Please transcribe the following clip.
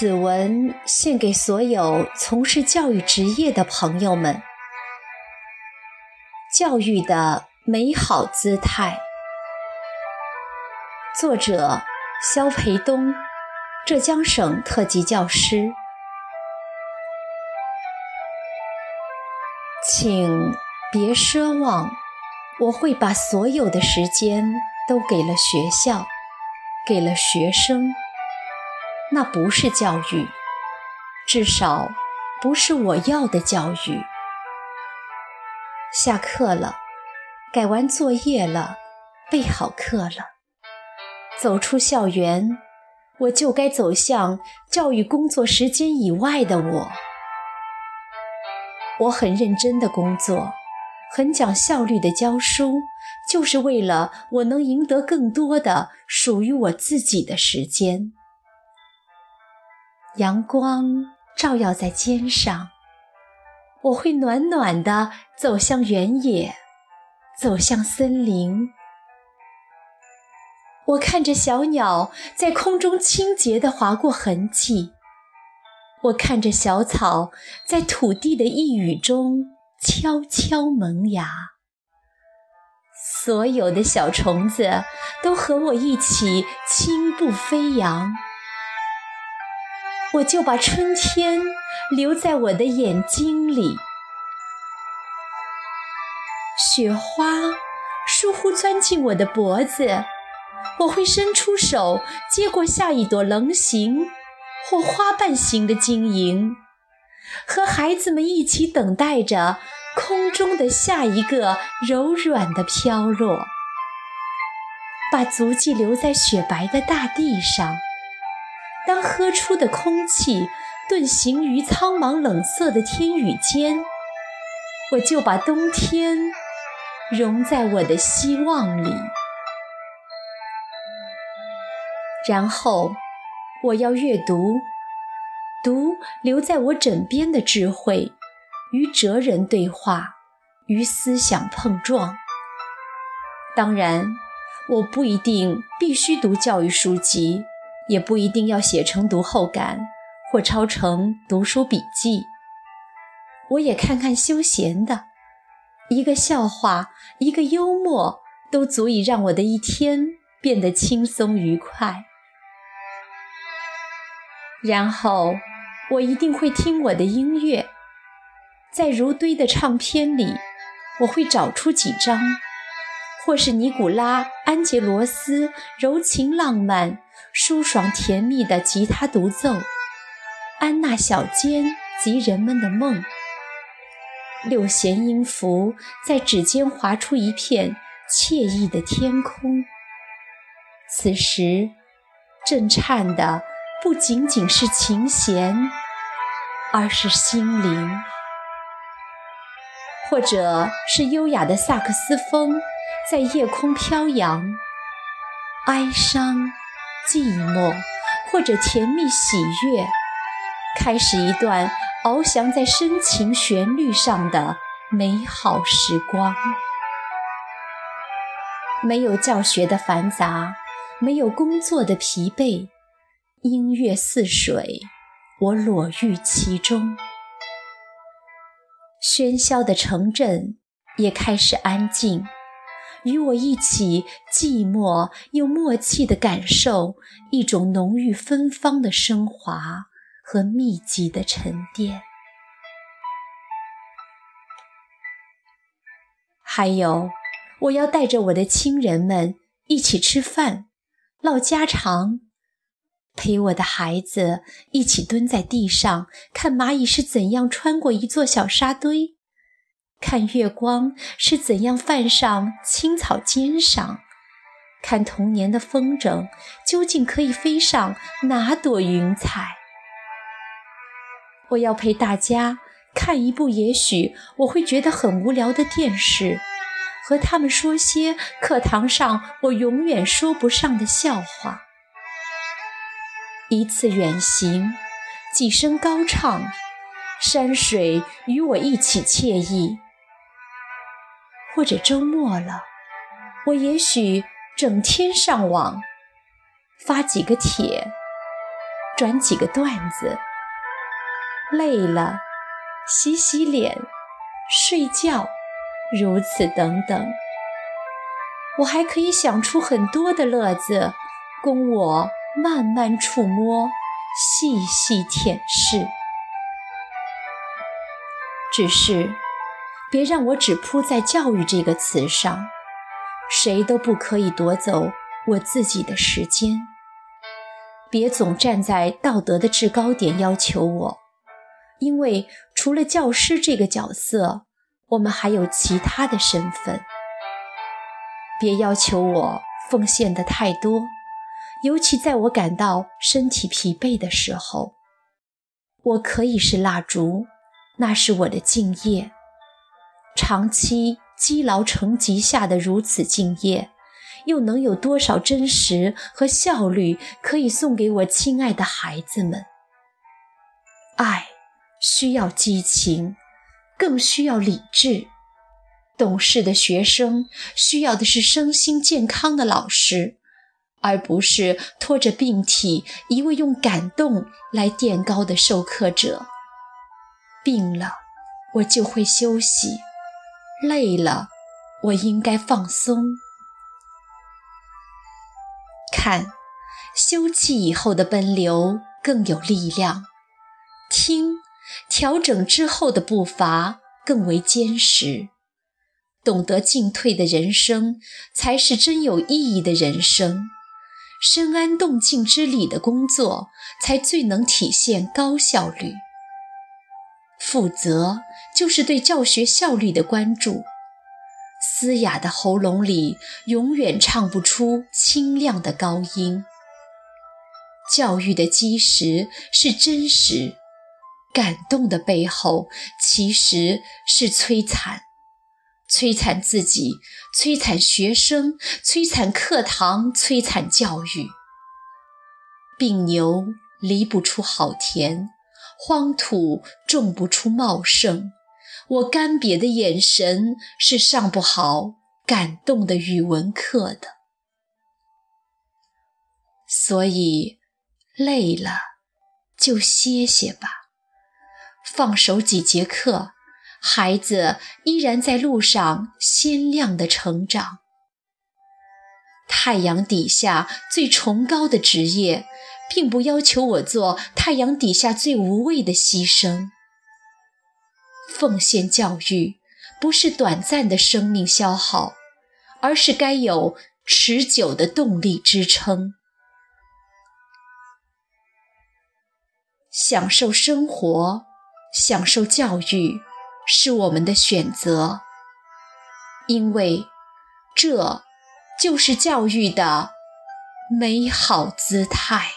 此文献给所有从事教育职业的朋友们。教育的美好姿态，作者肖培东，浙江省特级教师。请别奢望我会把所有的时间都给了学校，给了学生。那不是教育，至少不是我要的教育。下课了，改完作业了，备好课了，走出校园，我就该走向教育工作时间以外的我。我很认真的工作，很讲效率的教书，就是为了我能赢得更多的属于我自己的时间。阳光照耀在肩上，我会暖暖地走向原野，走向森林。我看着小鸟在空中清洁地划过痕迹，我看着小草在土地的一语中悄悄萌芽。所有的小虫子都和我一起轻步飞扬。我就把春天留在我的眼睛里。雪花疏忽钻进我的脖子，我会伸出手接过下一朵棱形或花瓣形的晶莹，和孩子们一起等待着空中的下一个柔软的飘落，把足迹留在雪白的大地上。当喝出的空气遁形于苍茫冷色的天宇间，我就把冬天融在我的希望里。然后，我要阅读，读留在我枕边的智慧，与哲人对话，与思想碰撞。当然，我不一定必须读教育书籍。也不一定要写成读后感或抄成读书笔记。我也看看休闲的，一个笑话，一个幽默，都足以让我的一天变得轻松愉快。然后，我一定会听我的音乐，在如堆的唱片里，我会找出几张，或是尼古拉·安杰罗斯柔情浪漫。舒爽甜蜜的吉他独奏，安娜小尖及人们的梦，六弦音符在指尖划出一片惬意的天空。此时，震颤的不仅仅是琴弦，而是心灵，或者是优雅的萨克斯风在夜空飘扬，哀伤。寂寞，或者甜蜜喜悦，开始一段翱翔在深情旋律上的美好时光。没有教学的繁杂，没有工作的疲惫，音乐似水，我裸浴其中。喧嚣的城镇也开始安静。与我一起寂寞又默契地感受一种浓郁芬芳的升华和密集的沉淀。还有，我要带着我的亲人们一起吃饭、唠家常，陪我的孩子一起蹲在地上看蚂蚁是怎样穿过一座小沙堆。看月光是怎样泛上青草尖上，看童年的风筝究竟可以飞上哪朵云彩？我要陪大家看一部也许我会觉得很无聊的电视，和他们说些课堂上我永远说不上的笑话。一次远行，几声高唱，山水与我一起惬意。或者周末了，我也许整天上网，发几个帖，转几个段子，累了洗洗脸、睡觉，如此等等。我还可以想出很多的乐子，供我慢慢触摸、细细舔舐。只是，别让我只扑在“教育”这个词上，谁都不可以夺走我自己的时间。别总站在道德的制高点要求我，因为除了教师这个角色，我们还有其他的身份。别要求我奉献的太多，尤其在我感到身体疲惫的时候。我可以是蜡烛，那是我的敬业。长期积劳成疾下的如此敬业。又能有多少真实和效率可以送给我亲爱的孩子们？爱需要激情，更需要理智。懂事的学生需要的是身心健康的老师，而不是拖着病体、一味用感动来垫高的授课者。病了，我就会休息；累了，我应该放松。看，休憩以后的奔流更有力量；听，调整之后的步伐更为坚实。懂得进退的人生，才是真有意义的人生。深谙动静之理的工作，才最能体现高效率。负责，就是对教学效率的关注。嘶哑的喉咙里，永远唱不出清亮的高音。教育的基石是真实，感动的背后其实是摧残，摧残自己，摧残学生，摧残课堂，摧残教育。病牛离不出好田，荒土种不出茂盛。我干瘪的眼神是上不好感动的语文课的，所以累了就歇歇吧，放手几节课，孩子依然在路上鲜亮的成长。太阳底下最崇高的职业，并不要求我做太阳底下最无谓的牺牲。奉献教育，不是短暂的生命消耗，而是该有持久的动力支撑。享受生活，享受教育，是我们的选择，因为这就是教育的美好姿态。